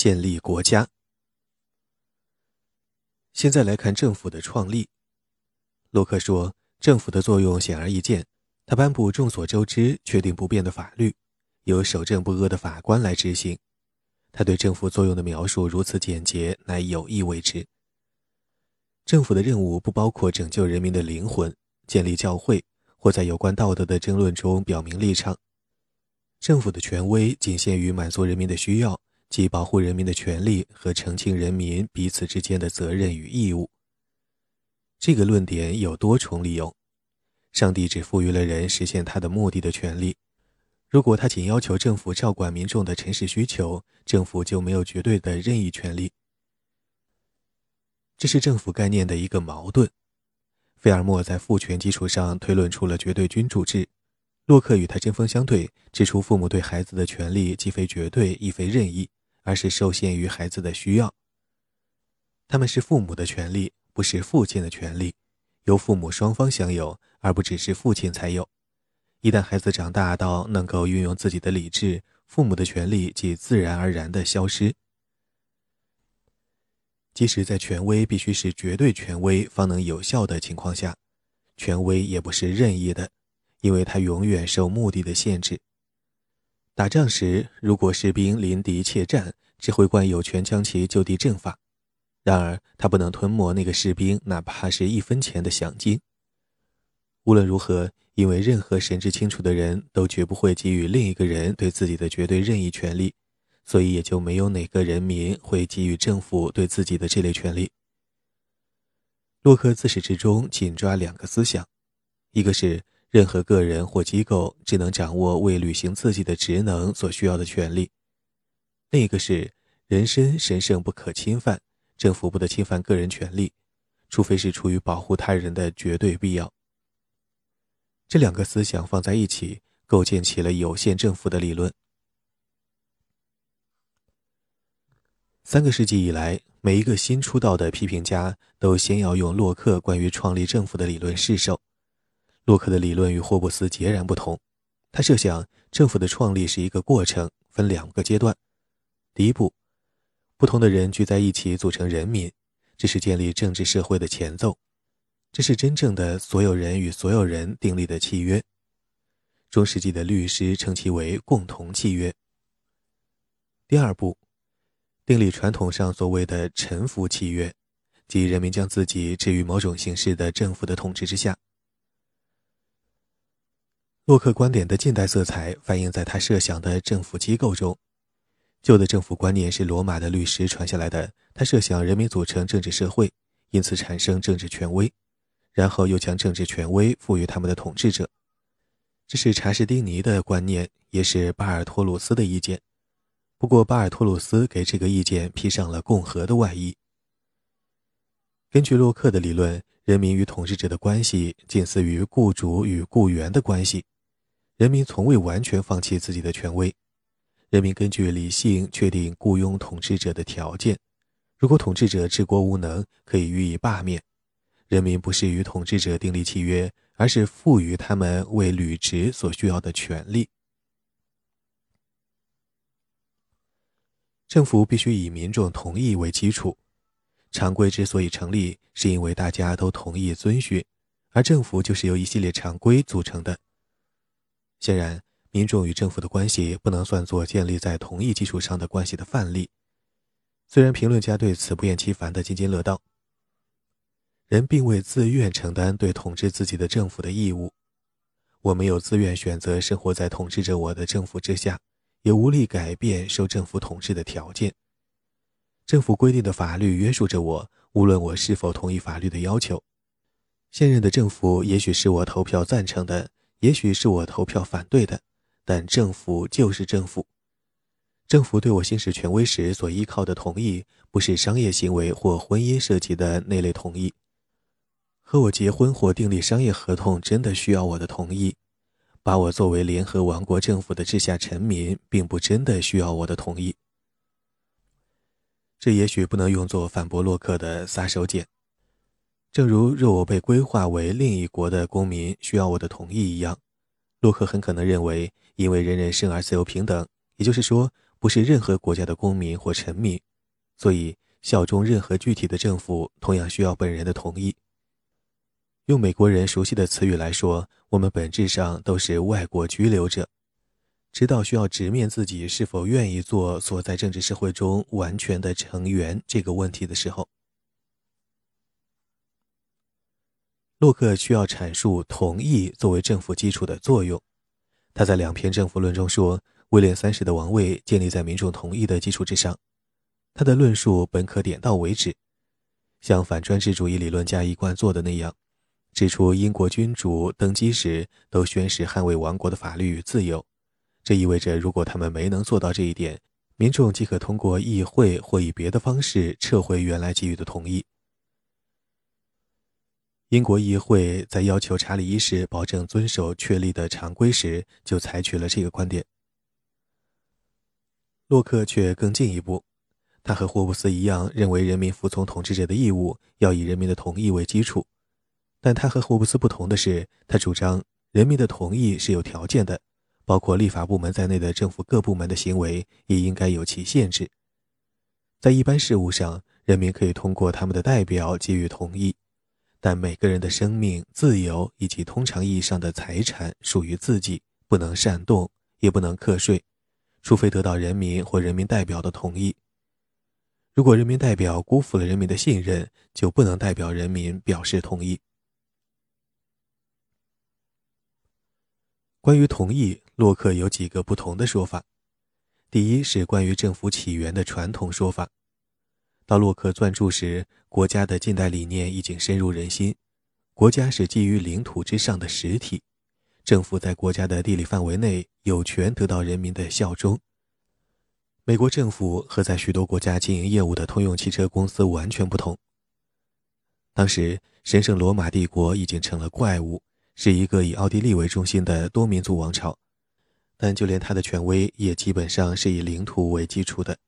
建立国家。现在来看政府的创立。洛克说，政府的作用显而易见，他颁布众所周知、确定不变的法律，由守正不阿的法官来执行。他对政府作用的描述如此简洁，乃有意为之。政府的任务不包括拯救人民的灵魂、建立教会或在有关道德的争论中表明立场。政府的权威仅限于满足人民的需要，即保护人民的权利和澄清人民彼此之间的责任与义务。这个论点有多重理由。上帝只赋予了人实现他的目的的权利。如果他仅要求政府照管民众的诚实需求，政府就没有绝对的任意权利。这是政府概念的一个矛盾。费尔莫在父权基础上推论出了绝对君主制，洛克与他针锋相对，指出父母对孩子的权利既非绝对，亦非任意，而是受限于孩子的需要。他们是父母的权利，不是父亲的权利，由父母双方享有，而不只是父亲才有。一旦孩子长大到能够运用自己的理智，父母的权利即自然而然地消失。即使在权威必须是绝对权威方能有效的情况下，权威也不是任意的，因为它永远受目的的限制。打仗时，如果士兵临敌怯战，指挥官有权将其就地正法；然而，他不能吞没那个士兵哪怕是一分钱的饷金。无论如何，因为任何神志清楚的人都绝不会给予另一个人对自己的绝对任意权利。所以也就没有哪个人民会给予政府对自己的这类权利。洛克自始至终紧抓两个思想：一个是任何个人或机构只能掌握为履行自己的职能所需要的权利；另一个是人身神圣不可侵犯，政府不得侵犯个人权利，除非是出于保护他人的绝对必要。这两个思想放在一起，构建起了有限政府的理论。三个世纪以来，每一个新出道的批评家都先要用洛克关于创立政府的理论试手。洛克的理论与霍布斯截然不同。他设想政府的创立是一个过程，分两个阶段。第一步，不同的人聚在一起组成人民，这是建立政治社会的前奏，这是真正的所有人与所有人订立的契约。中世纪的律师称其为共同契约。第二步。订立传统上所谓的臣服契约，即人民将自己置于某种形式的政府的统治之下。洛克观点的近代色彩反映在他设想的政府机构中。旧的政府观念是罗马的律师传下来的，他设想人民组成政治社会，因此产生政治权威，然后又将政治权威赋予他们的统治者。这是查士丁尼的观念，也是巴尔托鲁斯的意见。不过，巴尔托鲁斯给这个意见披上了共和的外衣。根据洛克的理论，人民与统治者的关系近似于雇主与雇员的关系。人民从未完全放弃自己的权威。人民根据理性确定雇佣统治者的条件。如果统治者治国无能，可以予以罢免。人民不是与统治者订立契约，而是赋予他们为履职所需要的权利。政府必须以民众同意为基础。常规之所以成立，是因为大家都同意遵循，而政府就是由一系列常规组成的。显然，民众与政府的关系不能算作建立在同一基础上的关系的范例。虽然评论家对此不厌其烦地津津乐道，人并未自愿承担对统治自己的政府的义务。我没有自愿选择生活在统治着我的政府之下。也无力改变受政府统治的条件。政府规定的法律约束着我，无论我是否同意法律的要求。现任的政府也许是我投票赞成的，也许是我投票反对的，但政府就是政府。政府对我行使权威时所依靠的同意，不是商业行为或婚姻涉及的那类同意。和我结婚或订立商业合同，真的需要我的同意。把我作为联合王国政府的治下臣民，并不真的需要我的同意。这也许不能用作反驳洛克的撒手锏。正如若我被规划为另一国的公民需要我的同意一样，洛克很可能认为，因为人人生而自由平等，也就是说，不是任何国家的公民或臣民，所以效忠任何具体的政府同样需要本人的同意。用美国人熟悉的词语来说，我们本质上都是外国居留者，直到需要直面自己是否愿意做所在政治社会中完全的成员这个问题的时候。洛克需要阐述同意作为政府基础的作用。他在两篇政府论中说，威廉三世的王位建立在民众同意的基础之上。他的论述本可点到为止，像反专制主义理论家一贯做的那样，指出英国君主登基时都宣誓捍卫王国的法律与自由。这意味着，如果他们没能做到这一点，民众即可通过议会或以别的方式撤回原来给予的同意。英国议会在要求查理一世保证遵守确立的常规时，就采取了这个观点。洛克却更进一步，他和霍布斯一样，认为人民服从统治者的义务要以人民的同意为基础。但他和霍布斯不同的是，他主张人民的同意是有条件的，包括立法部门在内的政府各部门的行为也应该有其限制。在一般事务上，人民可以通过他们的代表给予同意。但每个人的生命、自由以及通常意义上的财产属于自己，不能擅动，也不能课税，除非得到人民或人民代表的同意。如果人民代表辜负了人民的信任，就不能代表人民表示同意。关于同意，洛克有几个不同的说法。第一是关于政府起源的传统说法。到洛克撰著时，国家的近代理念已经深入人心。国家是基于领土之上的实体，政府在国家的地理范围内有权得到人民的效忠。美国政府和在许多国家经营业务的通用汽车公司完全不同。当时，神圣罗马帝国已经成了怪物，是一个以奥地利为中心的多民族王朝，但就连它的权威也基本上是以领土为基础的。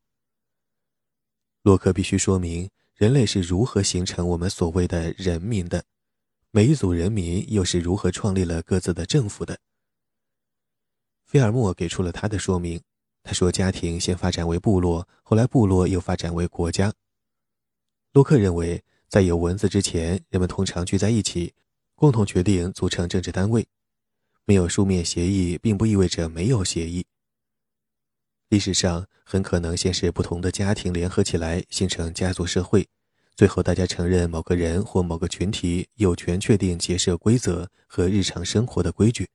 洛克必须说明人类是如何形成我们所谓的人民的，每一组人民又是如何创立了各自的政府的。菲尔莫给出了他的说明，他说家庭先发展为部落，后来部落又发展为国家。洛克认为，在有文字之前，人们通常聚在一起，共同决定组成政治单位。没有书面协议，并不意味着没有协议。历史上很可能先是不同的家庭联合起来形成家族社会，最后大家承认某个人或某个群体有权确定结社规则和日常生活的规矩。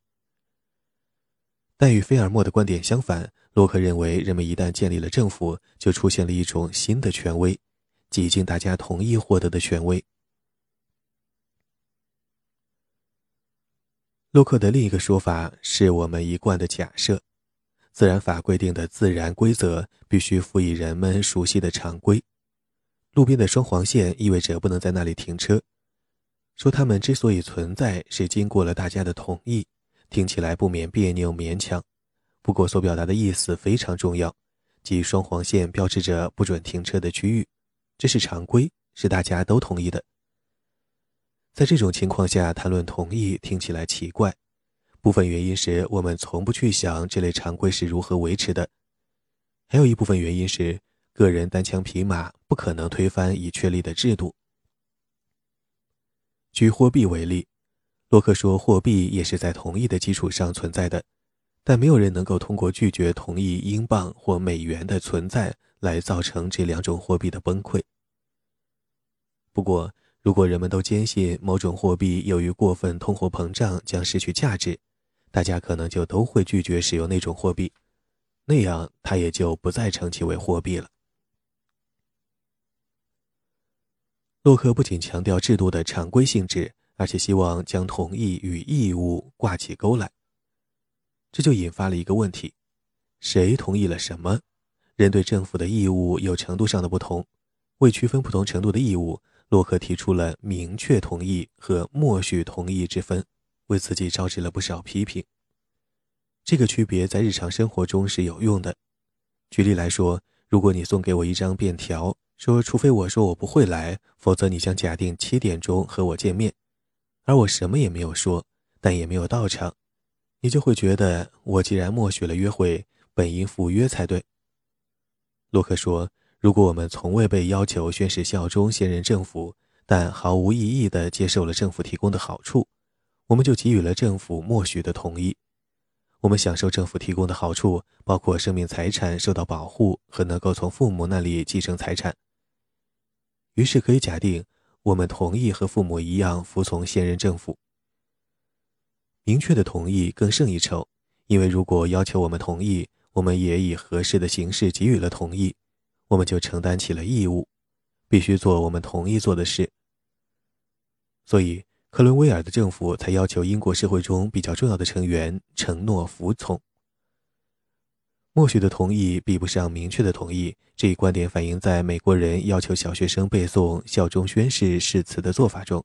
但与菲尔莫的观点相反，洛克认为人们一旦建立了政府，就出现了一种新的权威，即经大家同意获得的权威。洛克的另一个说法是我们一贯的假设。自然法规定的自然规则必须辅以人们熟悉的常规。路边的双黄线意味着不能在那里停车。说它们之所以存在，是经过了大家的同意，听起来不免别扭勉强。不过所表达的意思非常重要，即双黄线标志着不准停车的区域，这是常规，是大家都同意的。在这种情况下谈论同意，听起来奇怪。部分原因是我们从不去想这类常规是如何维持的，还有一部分原因是个人单枪匹马不可能推翻已确立的制度。举货币为例，洛克说货币也是在同意的基础上存在的，但没有人能够通过拒绝同意英镑或美元的存在来造成这两种货币的崩溃。不过，如果人们都坚信某种货币由于过分通货膨胀将失去价值，大家可能就都会拒绝使用那种货币，那样它也就不再称其为货币了。洛克不仅强调制度的常规性质，而且希望将同意与义务挂起钩来。这就引发了一个问题：谁同意了什么？人对政府的义务有程度上的不同。为区分不同程度的义务，洛克提出了明确同意和默许同意之分。为自己招致了不少批评。这个区别在日常生活中是有用的。举例来说，如果你送给我一张便条，说除非我说我不会来，否则你将假定七点钟和我见面，而我什么也没有说，但也没有到场，你就会觉得我既然默许了约会，本应赴约才对。洛克说：“如果我们从未被要求宣誓效忠现任政府，但毫无意义地接受了政府提供的好处，我们就给予了政府默许的同意。我们享受政府提供的好处，包括生命财产受到保护和能够从父母那里继承财产。于是可以假定，我们同意和父母一样服从现任政府。明确的同意更胜一筹，因为如果要求我们同意，我们也以合适的形式给予了同意，我们就承担起了义务，必须做我们同意做的事。所以，克伦威尔的政府才要求英国社会中比较重要的成员承诺服从。默许的同意比不上明确的同意，这一观点反映在美国人要求小学生背诵效忠宣誓誓词的做法中。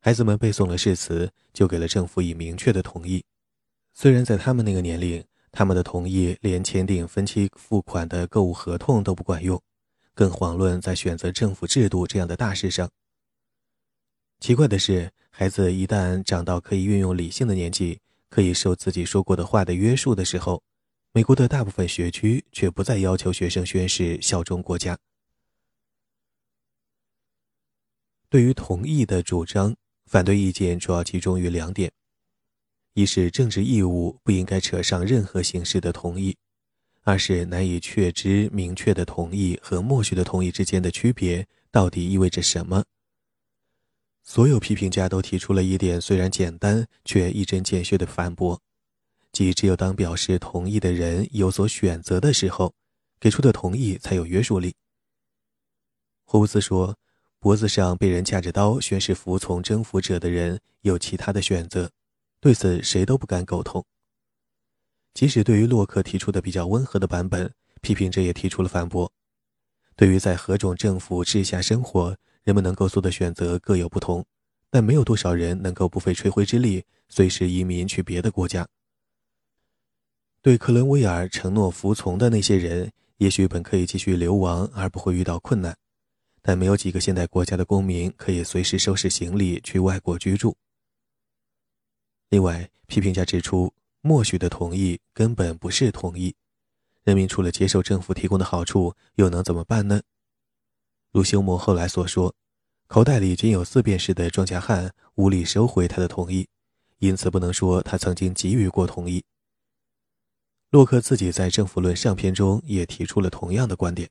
孩子们背诵了誓词，就给了政府以明确的同意，虽然在他们那个年龄。他们的同意连签订分期付款的购物合同都不管用，更遑论在选择政府制度这样的大事上。奇怪的是，孩子一旦长到可以运用理性的年纪，可以受自己说过的话的约束的时候，美国的大部分学区却不再要求学生宣誓效忠国家。对于同意的主张，反对意见主要集中于两点。一是政治义务不应该扯上任何形式的同意，二是难以确知明确的同意和默许的同意之间的区别到底意味着什么。所有批评家都提出了一点虽然简单却一针见血的反驳，即只有当表示同意的人有所选择的时候，给出的同意才有约束力。霍布斯说：“脖子上被人架着刀宣誓服从征服者的人有其他的选择。”对此，谁都不敢苟同。即使对于洛克提出的比较温和的版本，批评者也提出了反驳。对于在何种政府治下生活，人们能够做的选择各有不同，但没有多少人能够不费吹灰之力随时移民去别的国家。对克伦威尔承诺服从的那些人，也许本可以继续流亡而不会遇到困难，但没有几个现代国家的公民可以随时收拾行李去外国居住。另外，批评家指出，默许的同意根本不是同意。人民除了接受政府提供的好处，又能怎么办呢？如休谟后来所说，口袋里仅有四便士的庄稼汉无力收回他的同意，因此不能说他曾经给予过同意。洛克自己在《政府论》上篇中也提出了同样的观点。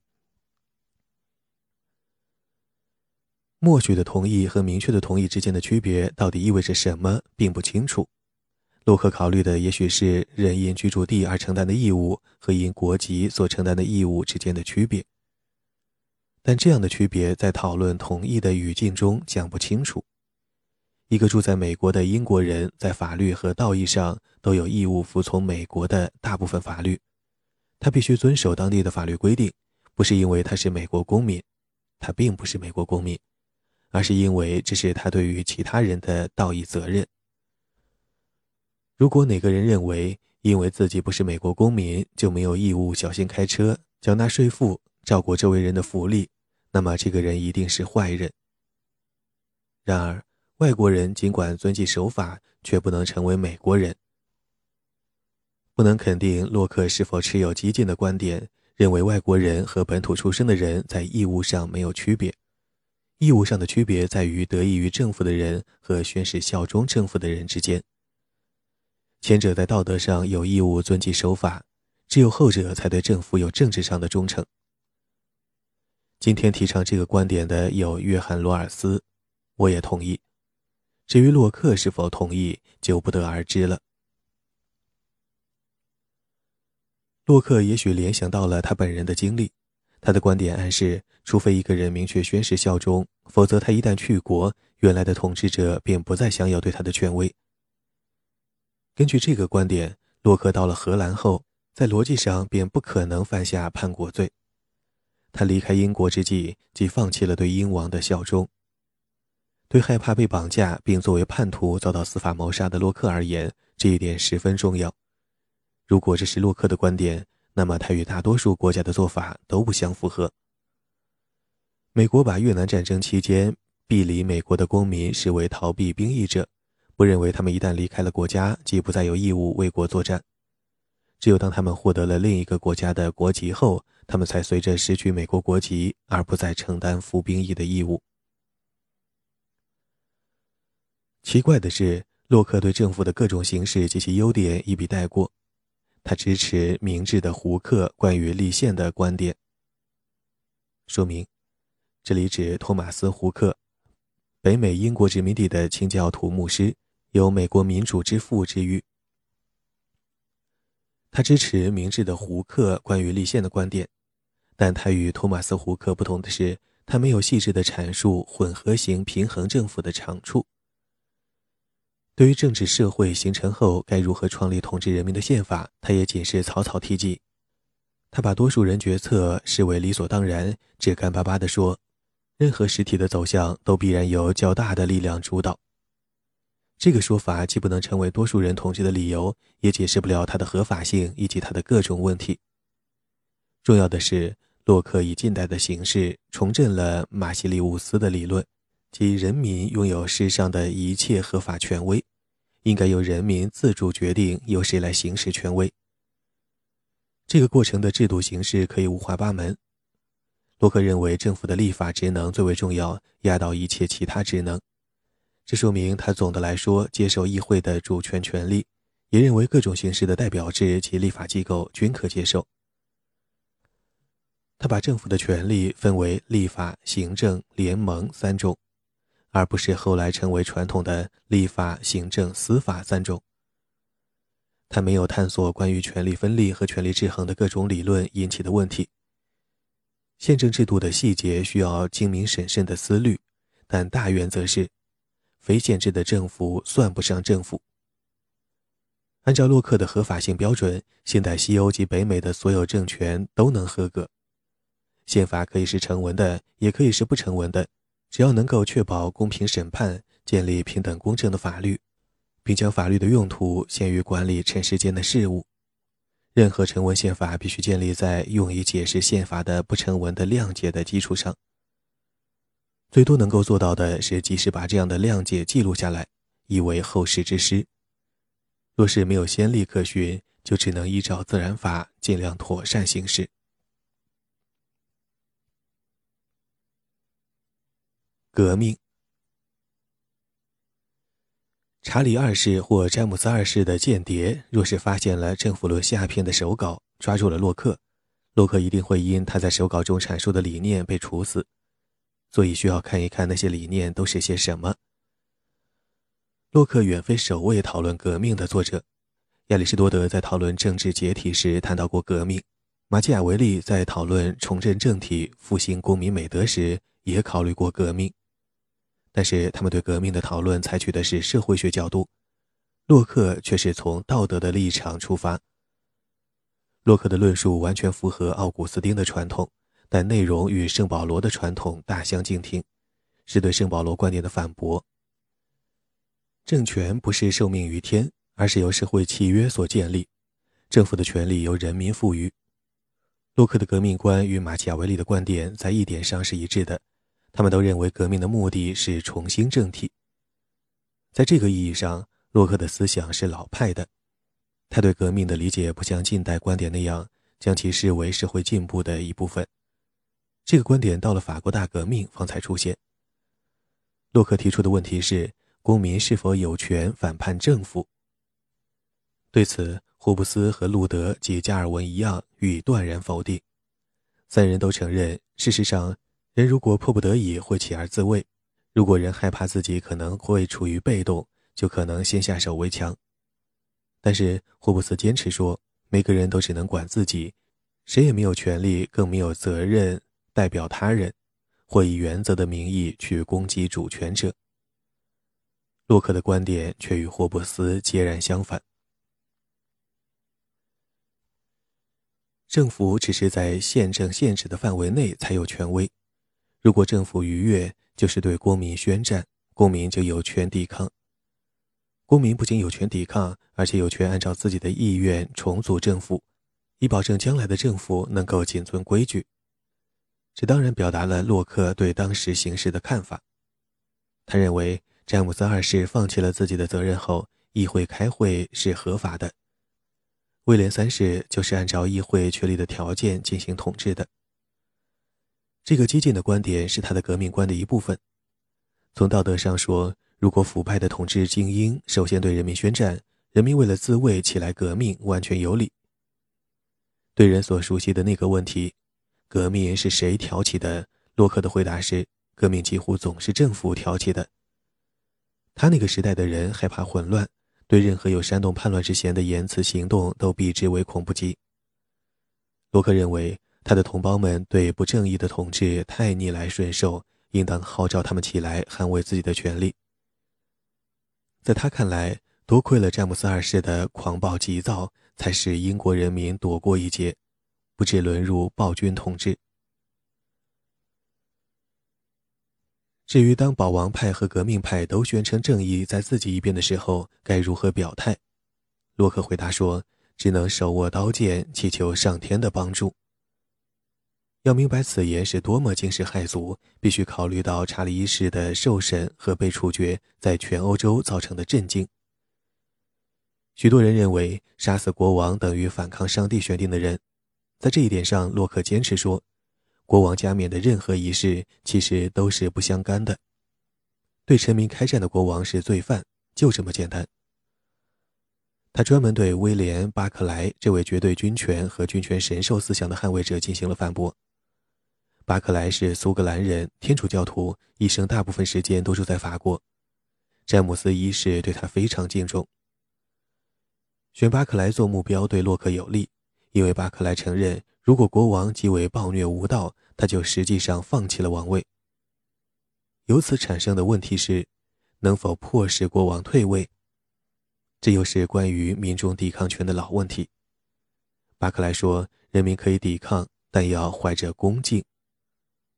默许的同意和明确的同意之间的区别到底意味着什么，并不清楚。洛克考虑的也许是人因居住地而承担的义务和因国籍所承担的义务之间的区别，但这样的区别在讨论同意的语境中讲不清楚。一个住在美国的英国人在法律和道义上都有义务服从美国的大部分法律，他必须遵守当地的法律规定，不是因为他是美国公民，他并不是美国公民。而是因为这是他对于其他人的道义责任。如果哪个人认为因为自己不是美国公民就没有义务小心开车、缴纳税赋、照顾周围人的福利，那么这个人一定是坏人。然而，外国人尽管遵纪守法，却不能成为美国人。不能肯定洛克是否持有激进的观点，认为外国人和本土出生的人在义务上没有区别。义务上的区别在于得益于政府的人和宣誓效忠政府的人之间。前者在道德上有义务遵纪守法，只有后者才对政府有政治上的忠诚。今天提倡这个观点的有约翰·罗尔斯，我也同意。至于洛克是否同意，就不得而知了。洛克也许联想到了他本人的经历。他的观点暗示，除非一个人明确宣誓效忠，否则他一旦去国，原来的统治者便不再享有对他的权威。根据这个观点，洛克到了荷兰后，在逻辑上便不可能犯下叛国罪。他离开英国之际，即放弃了对英王的效忠。对害怕被绑架并作为叛徒遭到司法谋杀的洛克而言，这一点十分重要。如果这是洛克的观点，那么，他与大多数国家的做法都不相符合。美国把越南战争期间避离美国的公民视为逃避兵役者，不认为他们一旦离开了国家，即不再有义务为国作战。只有当他们获得了另一个国家的国籍后，他们才随着失去美国国籍而不再承担服兵役的义务。奇怪的是，洛克对政府的各种形式及其优点一笔带过，他支持明智的胡克关于立宪的观点。说明，这里指托马斯·胡克，北美英国殖民地的清教徒牧师，有“美国民主之父”之誉。他支持明智的胡克关于立宪的观点，但他与托马斯·胡克不同的是，他没有细致的阐述混合型平衡政府的长处。对于政治社会形成后该如何创立统治人民的宪法，他也仅是草草提及。他把多数人决策视为理所当然，只干巴巴地说：“任何实体的走向都必然由较大的力量主导。”这个说法既不能成为多数人统治的理由，也解释不了它的合法性以及它的各种问题。重要的是，洛克以近代的形式重振了马西利乌斯的理论，即人民拥有世上的一切合法权威，应该由人民自主决定由谁来行使权威。这个过程的制度形式可以五花八门。洛克认为，政府的立法职能最为重要，压倒一切其他职能。这说明他总的来说接受议会的主权权利，也认为各种形式的代表制及立法机构均可接受。他把政府的权力分为立法、行政、联盟三种，而不是后来成为传统的立法、行政、司法三种。他没有探索关于权力分立和权力制衡的各种理论引起的问题。宪政制度的细节需要精明审慎的思虑，但大原则是。非限制的政府算不上政府。按照洛克的合法性标准，现代西欧及北美的所有政权都能合格。宪法可以是成文的，也可以是不成文的，只要能够确保公平审判、建立平等公正的法律，并将法律的用途限于管理尘世间的事物。任何成文宪法必须建立在用以解释宪法的不成文的谅解的基础上。最多能够做到的是及时把这样的谅解记录下来，以为后世之师。若是没有先例可循，就只能依照自然法尽量妥善行事。革命。查理二世或詹姆斯二世的间谍，若是发现了《政府论》下篇的手稿，抓住了洛克，洛克一定会因他在手稿中阐述的理念被处死。所以需要看一看那些理念都是些什么。洛克远非首位讨论革命的作者，亚里士多德在讨论政治解体时谈到过革命，马基雅维利在讨论重振政体、复兴公民美德时也考虑过革命，但是他们对革命的讨论采取的是社会学角度，洛克却是从道德的立场出发。洛克的论述完全符合奥古斯丁的传统。但内容与圣保罗的传统大相径庭，是对圣保罗观点的反驳。政权不是受命于天，而是由社会契约所建立，政府的权利由人民赋予。洛克的革命观与马基雅维利的观点在一点上是一致的，他们都认为革命的目的是重新政体。在这个意义上，洛克的思想是老派的，他对革命的理解不像近代观点那样将其视为社会进步的一部分。这个观点到了法国大革命方才出现。洛克提出的问题是：公民是否有权反叛政府？对此，霍布斯和路德及加尔文一样予以断然否定。三人都承认，事实上，人如果迫不得已会起而自卫；如果人害怕自己可能会处于被动，就可能先下手为强。但是，霍布斯坚持说，每个人都只能管自己，谁也没有权利，更没有责任。代表他人，或以原则的名义去攻击主权者。洛克的观点却与霍布斯截然相反。政府只是在宪政限制的范围内才有权威，如果政府逾越，就是对公民宣战，公民就有权抵抗。公民不仅有权抵抗，而且有权按照自己的意愿重组政府，以保证将来的政府能够谨遵规矩。这当然表达了洛克对当时形势的看法。他认为詹姆斯二世放弃了自己的责任后，议会开会是合法的。威廉三世就是按照议会确立的条件进行统治的。这个激进的观点是他的革命观的一部分。从道德上说，如果腐败的统治精英首先对人民宣战，人民为了自卫起来革命，完全有理。对人所熟悉的那个问题，革命是谁挑起的？洛克的回答是：革命几乎总是政府挑起的。他那个时代的人害怕混乱，对任何有煽动叛乱之嫌的言辞行动都避之唯恐不及。洛克认为，他的同胞们对不正义的统治太逆来顺受，应当号召他们起来捍卫自己的权利。在他看来，多亏了詹姆斯二世的狂暴急躁，才使英国人民躲过一劫，不致沦入暴君统治。至于当保王派和革命派都宣称正义在自己一边的时候，该如何表态？洛克回答说：“只能手握刀剑，祈求上天的帮助。”要明白此言是多么惊世骇俗，必须考虑到查理一世的受审和被处决在全欧洲造成的震惊。许多人认为杀死国王等于反抗上帝选定的人，在这一点上，洛克坚持说。国王加冕的任何仪式其实都是不相干的。对臣民开战的国王是罪犯，就这么简单。他专门对威廉·巴克莱这位绝对军权和军权神授思想的捍卫者进行了反驳。巴克莱是苏格兰人，天主教徒，一生大部分时间都住在法国。詹姆斯一世对他非常敬重。选巴克莱做目标对洛克有利，因为巴克莱承认。如果国王极为暴虐无道，他就实际上放弃了王位。由此产生的问题是，能否迫使国王退位？这又是关于民众抵抗权的老问题。巴克莱说：“人民可以抵抗，但要怀着恭敬。”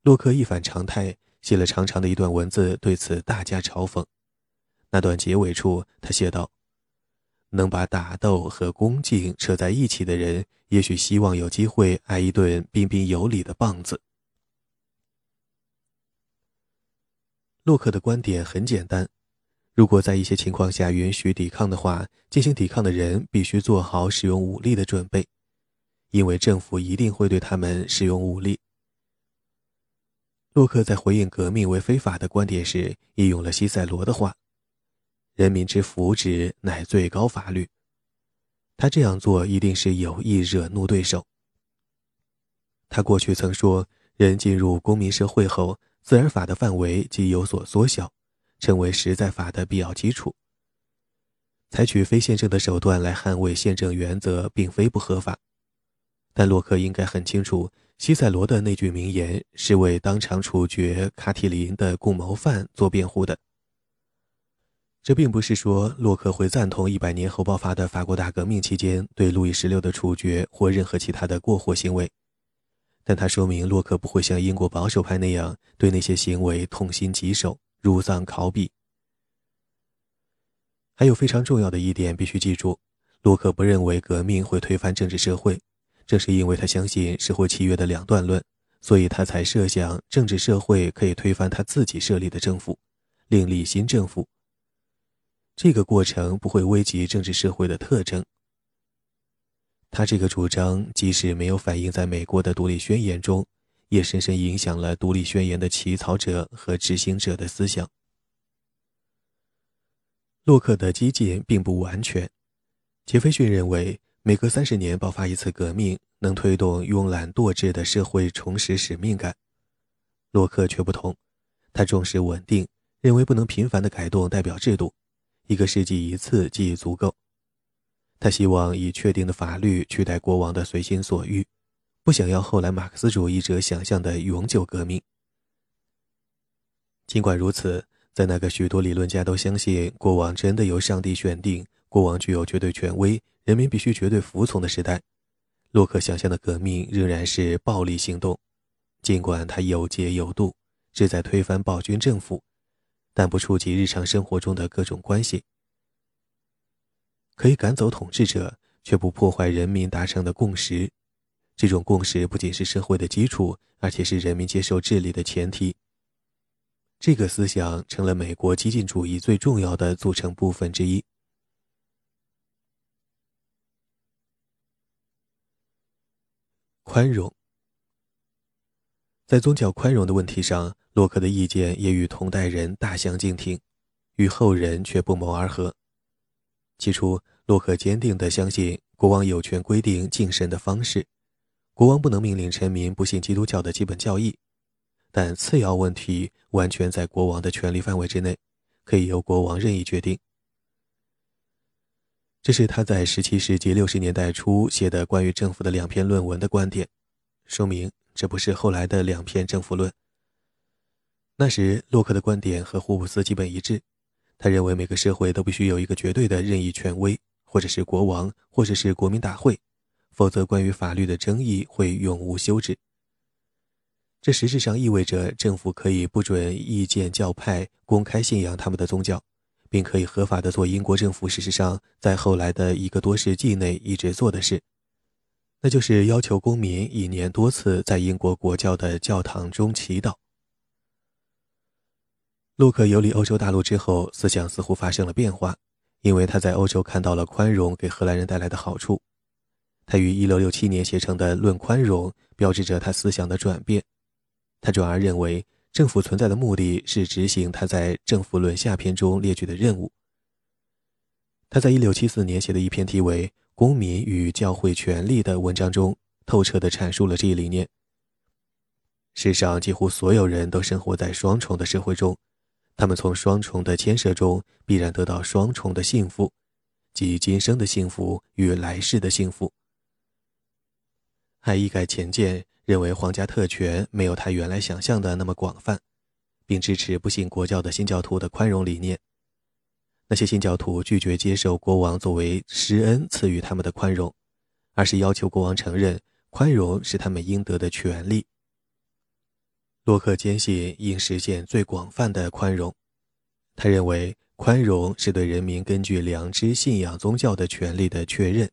洛克一反常态，写了长长的一段文字，对此大加嘲讽。那段结尾处，他写道。能把打斗和恭敬扯在一起的人，也许希望有机会挨一顿彬彬有礼的棒子。洛克的观点很简单：如果在一些情况下允许抵抗的话，进行抵抗的人必须做好使用武力的准备，因为政府一定会对他们使用武力。洛克在回应革命为非法的观点时，引用了西塞罗的话。人民之福祉乃最高法律。他这样做一定是有意惹怒对手。他过去曾说，人进入公民社会后，自然法的范围即有所缩小，成为实在法的必要基础。采取非宪政的手段来捍卫宪政原则，并非不合法。但洛克应该很清楚，西塞罗的那句名言是为当场处决卡提林的共谋犯做辩护的。这并不是说洛克会赞同一百年后爆发的法国大革命期间对路易十六的处决或任何其他的过火行为，但他说明洛克不会像英国保守派那样对那些行为痛心疾首、如丧考妣。还有非常重要的一点必须记住：洛克不认为革命会推翻政治社会，正是因为他相信社会契约的两段论，所以他才设想政治社会可以推翻他自己设立的政府，另立新政府。这个过程不会危及政治社会的特征。他这个主张即使没有反映在美国的独立宣言中，也深深影响了独立宣言的起草者和执行者的思想。洛克的激进并不完全。杰斐逊认为，每隔三十年爆发一次革命，能推动慵懒惰志的社会重拾使命感。洛克却不同，他重视稳定，认为不能频繁的改动代表制度。一个世纪一次即足够。他希望以确定的法律取代国王的随心所欲，不想要后来马克思主义者想象的永久革命。尽管如此，在那个许多理论家都相信国王真的由上帝选定，国王具有绝对权威，人民必须绝对服从的时代，洛克想象的革命仍然是暴力行动，尽管他有节有度，旨在推翻暴君政府。但不触及日常生活中的各种关系，可以赶走统治者，却不破坏人民达成的共识。这种共识不仅是社会的基础，而且是人民接受治理的前提。这个思想成了美国激进主义最重要的组成部分之一。宽容。在宗教宽容的问题上，洛克的意见也与同代人大相径庭，与后人却不谋而合。起初，洛克坚定地相信国王有权规定敬神的方式，国王不能命令臣民不信基督教的基本教义，但次要问题完全在国王的权力范围之内，可以由国王任意决定。这是他在17世纪60年代初写的关于政府的两篇论文的观点，说明这不是后来的两篇政府论。那时，洛克的观点和霍布斯基本一致，他认为每个社会都必须有一个绝对的任意权威，或者是国王，或者是国民大会，否则关于法律的争议会永无休止。这实质上意味着政府可以不准意见教派公开信仰他们的宗教。并可以合法的做英国政府事实上在后来的一个多世纪内一直做的事，那就是要求公民一年多次在英国国教的教堂中祈祷。陆克游历欧洲大陆之后，思想似乎发生了变化，因为他在欧洲看到了宽容给荷兰人带来的好处。他于1667年写成的《论宽容》标志着他思想的转变。他转而认为。政府存在的目的是执行他在《政府论》下篇中列举的任务。他在1674年写的一篇题为《公民与教会权利》的文章中，透彻地阐述了这一理念。世上几乎所有人都生活在双重的社会中，他们从双重的牵涉中必然得到双重的幸福，即今生的幸福与来世的幸福。还一改前见。认为皇家特权没有他原来想象的那么广泛，并支持不信国教的新教徒的宽容理念。那些新教徒拒绝接受国王作为施恩赐予他们的宽容，而是要求国王承认宽容是他们应得的权利。洛克坚信应实现最广泛的宽容，他认为宽容是对人民根据良知信仰宗教的权利的确认，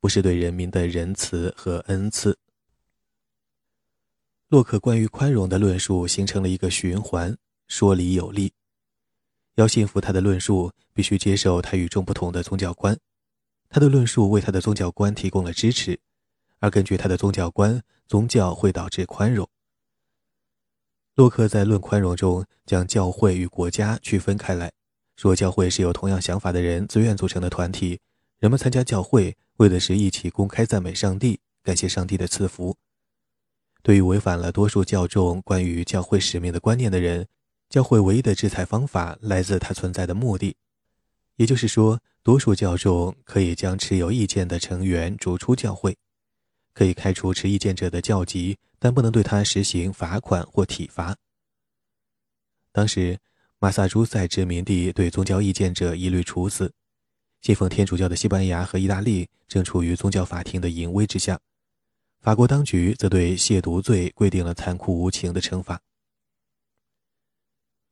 不是对人民的仁慈和恩赐。洛克关于宽容的论述形成了一个循环，说理有力。要信服他的论述，必须接受他与众不同的宗教观。他的论述为他的宗教观提供了支持，而根据他的宗教观，宗教会导致宽容。洛克在《论宽容》中将教会与国家区分开来，说教会是由同样想法的人自愿组成的团体，人们参加教会为的是一起公开赞美上帝，感谢上帝的赐福。对于违反了多数教众关于教会使命的观念的人，教会唯一的制裁方法来自它存在的目的，也就是说，多数教众可以将持有意见的成员逐出教会，可以开除持意见者的教籍，但不能对他实行罚款或体罚。当时，马萨诸塞殖民地对宗教意见者一律处死，信奉天主教的西班牙和意大利正处于宗教法庭的淫威之下。法国当局则对亵渎罪规定了残酷无情的惩罚。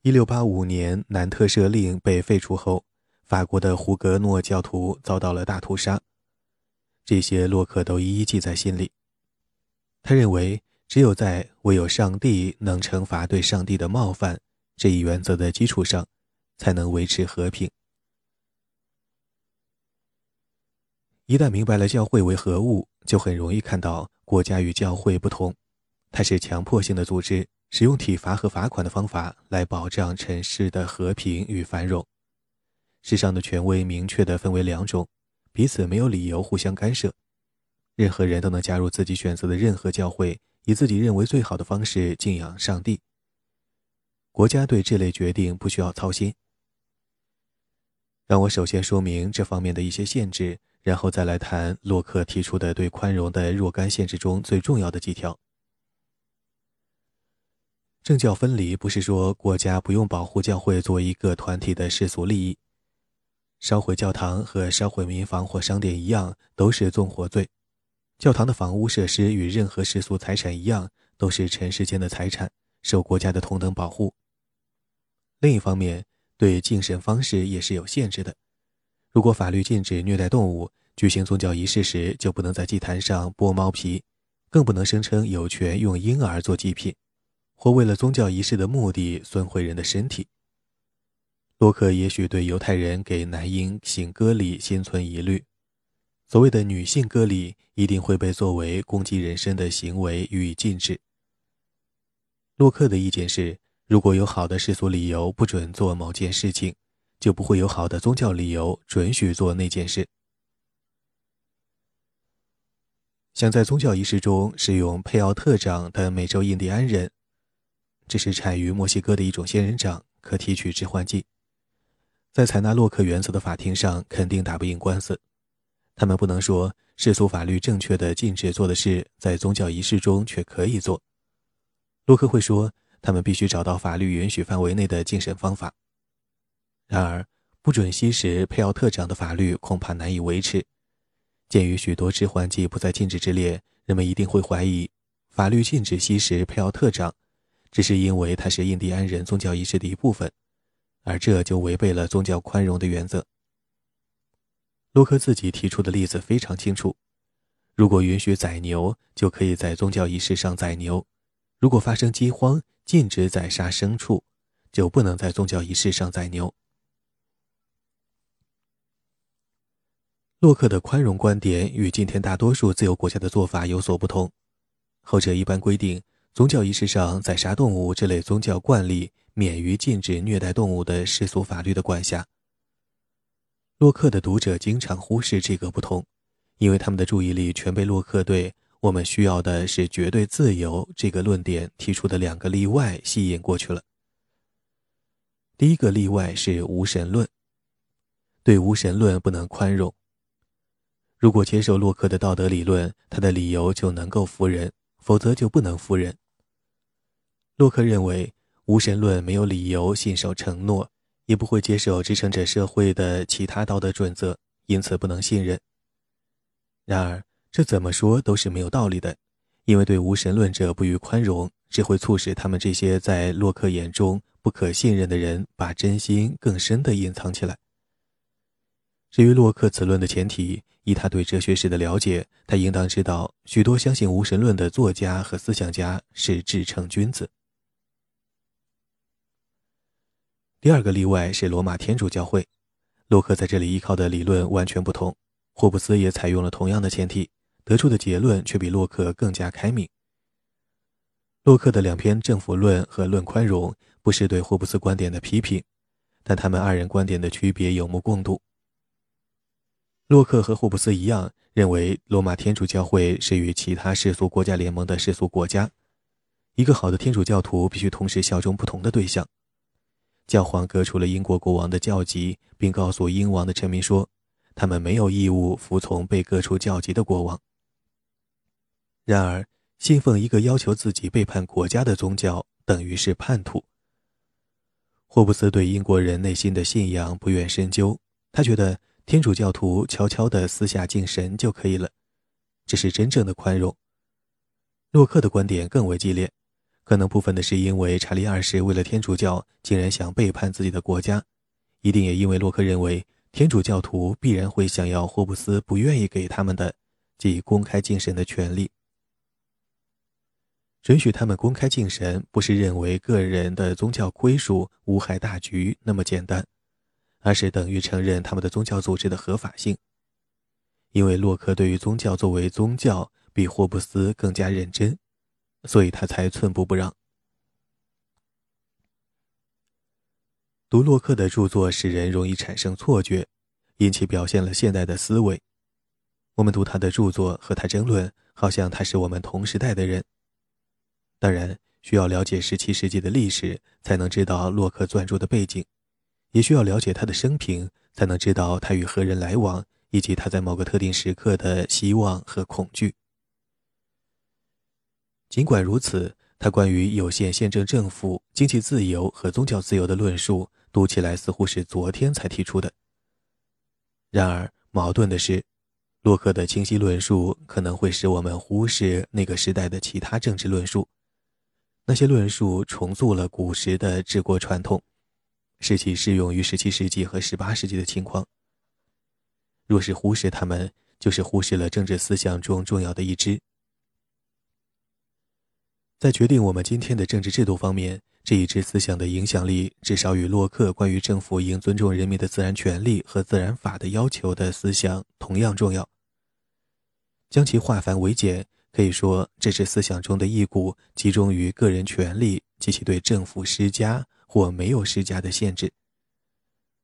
一六八五年，南特赦令被废除后，法国的胡格诺教徒遭到了大屠杀。这些洛克都一一记在心里。他认为，只有在唯有上帝能惩罚对上帝的冒犯这一原则的基础上，才能维持和平。一旦明白了教会为何物，就很容易看到。国家与教会不同，它是强迫性的组织，使用体罚和罚款的方法来保障城市的和平与繁荣。世上的权威明确地分为两种，彼此没有理由互相干涉。任何人都能加入自己选择的任何教会，以自己认为最好的方式敬仰上帝。国家对这类决定不需要操心。让我首先说明这方面的一些限制。然后再来谈洛克提出的对宽容的若干限制中最重要的几条。政教分离不是说国家不用保护教会作为一个团体的世俗利益。烧毁教堂和烧毁民房或商店一样，都是纵火罪。教堂的房屋设施与任何世俗财产一样，都是尘世间的财产，受国家的同等保护。另一方面，对敬神方式也是有限制的。如果法律禁止虐待动物，举行宗教仪式时就不能在祭坛上剥猫皮，更不能声称有权用婴儿做祭品，或为了宗教仪式的目的损毁人的身体。洛克也许对犹太人给男婴行割礼心存疑虑，所谓的女性割礼一定会被作为攻击人身的行为予以禁止。洛克的意见是，如果有好的世俗理由不准做某件事情，就不会有好的宗教理由准许做那件事。想在宗教仪式中使用佩奥特掌的美洲印第安人，这是产于墨西哥的一种仙人掌，可提取致幻剂。在采纳洛克原则的法庭上，肯定打不赢官司。他们不能说世俗法律正确的禁止做的事，在宗教仪式中却可以做。洛克会说，他们必须找到法律允许范围内的精神方法。然而，不准吸食佩奥特长的法律恐怕难以维持。鉴于许多致幻剂不在禁止之列，人们一定会怀疑，法律禁止吸食佩奥特长，只是因为它是印第安人宗教仪式的一部分，而这就违背了宗教宽容的原则。洛克自己提出的例子非常清楚：如果允许宰牛，就可以在宗教仪式上宰牛；如果发生饥荒，禁止宰杀牲畜，就不能在宗教仪式上宰牛。洛克的宽容观点与今天大多数自由国家的做法有所不同。后者一般规定，宗教仪式上宰杀动物这类宗教惯例免于禁止虐待动物的世俗法律的管辖。洛克的读者经常忽视这个不同，因为他们的注意力全被洛克对“我们需要的是绝对自由”这个论点提出的两个例外吸引过去了。第一个例外是无神论，对无神论不能宽容。如果接受洛克的道德理论，他的理由就能够服人；否则就不能服人。洛克认为，无神论没有理由信守承诺，也不会接受支撑着社会的其他道德准则，因此不能信任。然而，这怎么说都是没有道理的，因为对无神论者不予宽容，只会促使他们这些在洛克眼中不可信任的人把真心更深地隐藏起来。至于洛克此论的前提，以他对哲学史的了解，他应当知道许多相信无神论的作家和思想家是至诚君子。第二个例外是罗马天主教会，洛克在这里依靠的理论完全不同。霍布斯也采用了同样的前提，得出的结论却比洛克更加开明。洛克的两篇《政府论》和《论宽容》不是对霍布斯观点的批评，但他们二人观点的区别有目共睹。洛克和霍布斯一样，认为罗马天主教会是与其他世俗国家联盟的世俗国家。一个好的天主教徒必须同时效忠不同的对象。教皇革除了英国国王的教籍，并告诉英王的臣民说，他们没有义务服从被革除教籍的国王。然而，信奉一个要求自己背叛国家的宗教，等于是叛徒。霍布斯对英国人内心的信仰不愿深究，他觉得。天主教徒悄悄地私下敬神就可以了，这是真正的宽容。洛克的观点更为激烈，可能部分的是因为查理二世为了天主教竟然想背叛自己的国家，一定也因为洛克认为天主教徒必然会想要霍布斯不愿意给他们的，即公开敬神的权利。准许他们公开敬神，不是认为个人的宗教归属无害大局那么简单。而是等于承认他们的宗教组织的合法性，因为洛克对于宗教作为宗教比霍布斯更加认真，所以他才寸步不让。读洛克的著作使人容易产生错觉，因其表现了现代的思维。我们读他的著作和他争论，好像他是我们同时代的人。当然，需要了解十七世纪的历史，才能知道洛克撰著的背景。也需要了解他的生平，才能知道他与何人来往，以及他在某个特定时刻的希望和恐惧。尽管如此，他关于有限宪政政府、经济自由和宗教自由的论述，读起来似乎是昨天才提出的。然而，矛盾的是，洛克的清晰论述可能会使我们忽视那个时代的其他政治论述，那些论述重塑了古时的治国传统。使其适用于十七世纪和十八世纪的情况。若是忽视他们，就是忽视了政治思想中重要的一支。在决定我们今天的政治制度方面，这一支思想的影响力至少与洛克关于政府应尊重人民的自然权利和自然法的要求的思想同样重要。将其化繁为简，可以说这是思想中的一股集中于个人权利及其对政府施加或没有施加的限制；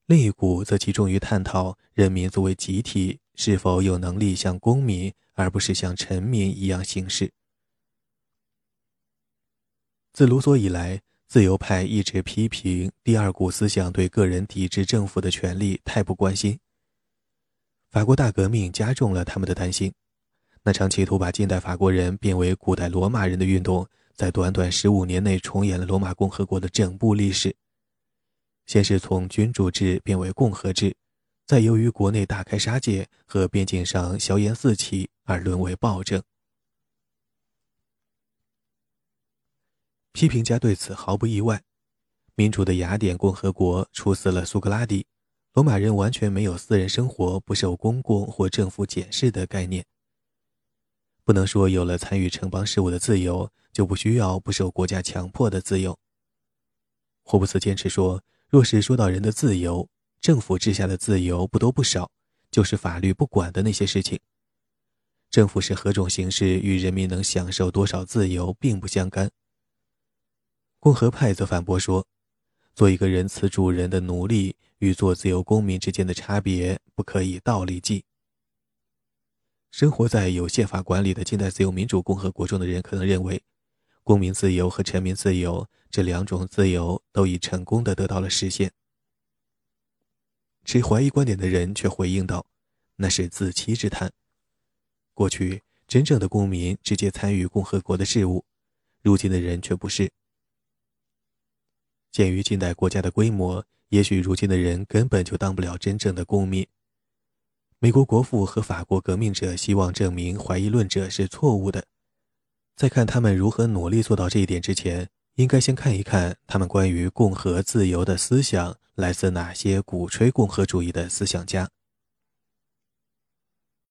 另一股则集中于探讨人民作为集体是否有能力像公民而不是像臣民一样行事。自卢梭以来，自由派一直批评第二股思想对个人抵制政府的权利太不关心。法国大革命加重了他们的担心。那场企图把近代法国人变为古代罗马人的运动，在短短十五年内重演了罗马共和国的整部历史。先是从君主制变为共和制，再由于国内大开杀戒和边境上硝烟四起而沦为暴政。批评家对此毫不意外。民主的雅典共和国处死了苏格拉底，罗马人完全没有私人生活不受公共或政府检视的概念。不能说有了参与城邦事务的自由，就不需要不受国家强迫的自由。霍布斯坚持说，若是说到人的自由，政府治下的自由不多不少，就是法律不管的那些事情。政府是何种形式，与人民能享受多少自由并不相干。共和派则反驳说，做一个仁慈主人的奴隶与做自由公民之间的差别不可以倒立计。生活在有宪法管理的近代自由民主共和国中的人可能认为，公民自由和臣民自由这两种自由都已成功的得到了实现。持怀疑观点的人却回应道：“那是自欺之谈。过去真正的公民直接参与共和国的事务，如今的人却不是。”鉴于近代国家的规模，也许如今的人根本就当不了真正的公民。美国国父和法国革命者希望证明怀疑论者是错误的。在看他们如何努力做到这一点之前，应该先看一看他们关于共和自由的思想来自哪些鼓吹共和主义的思想家。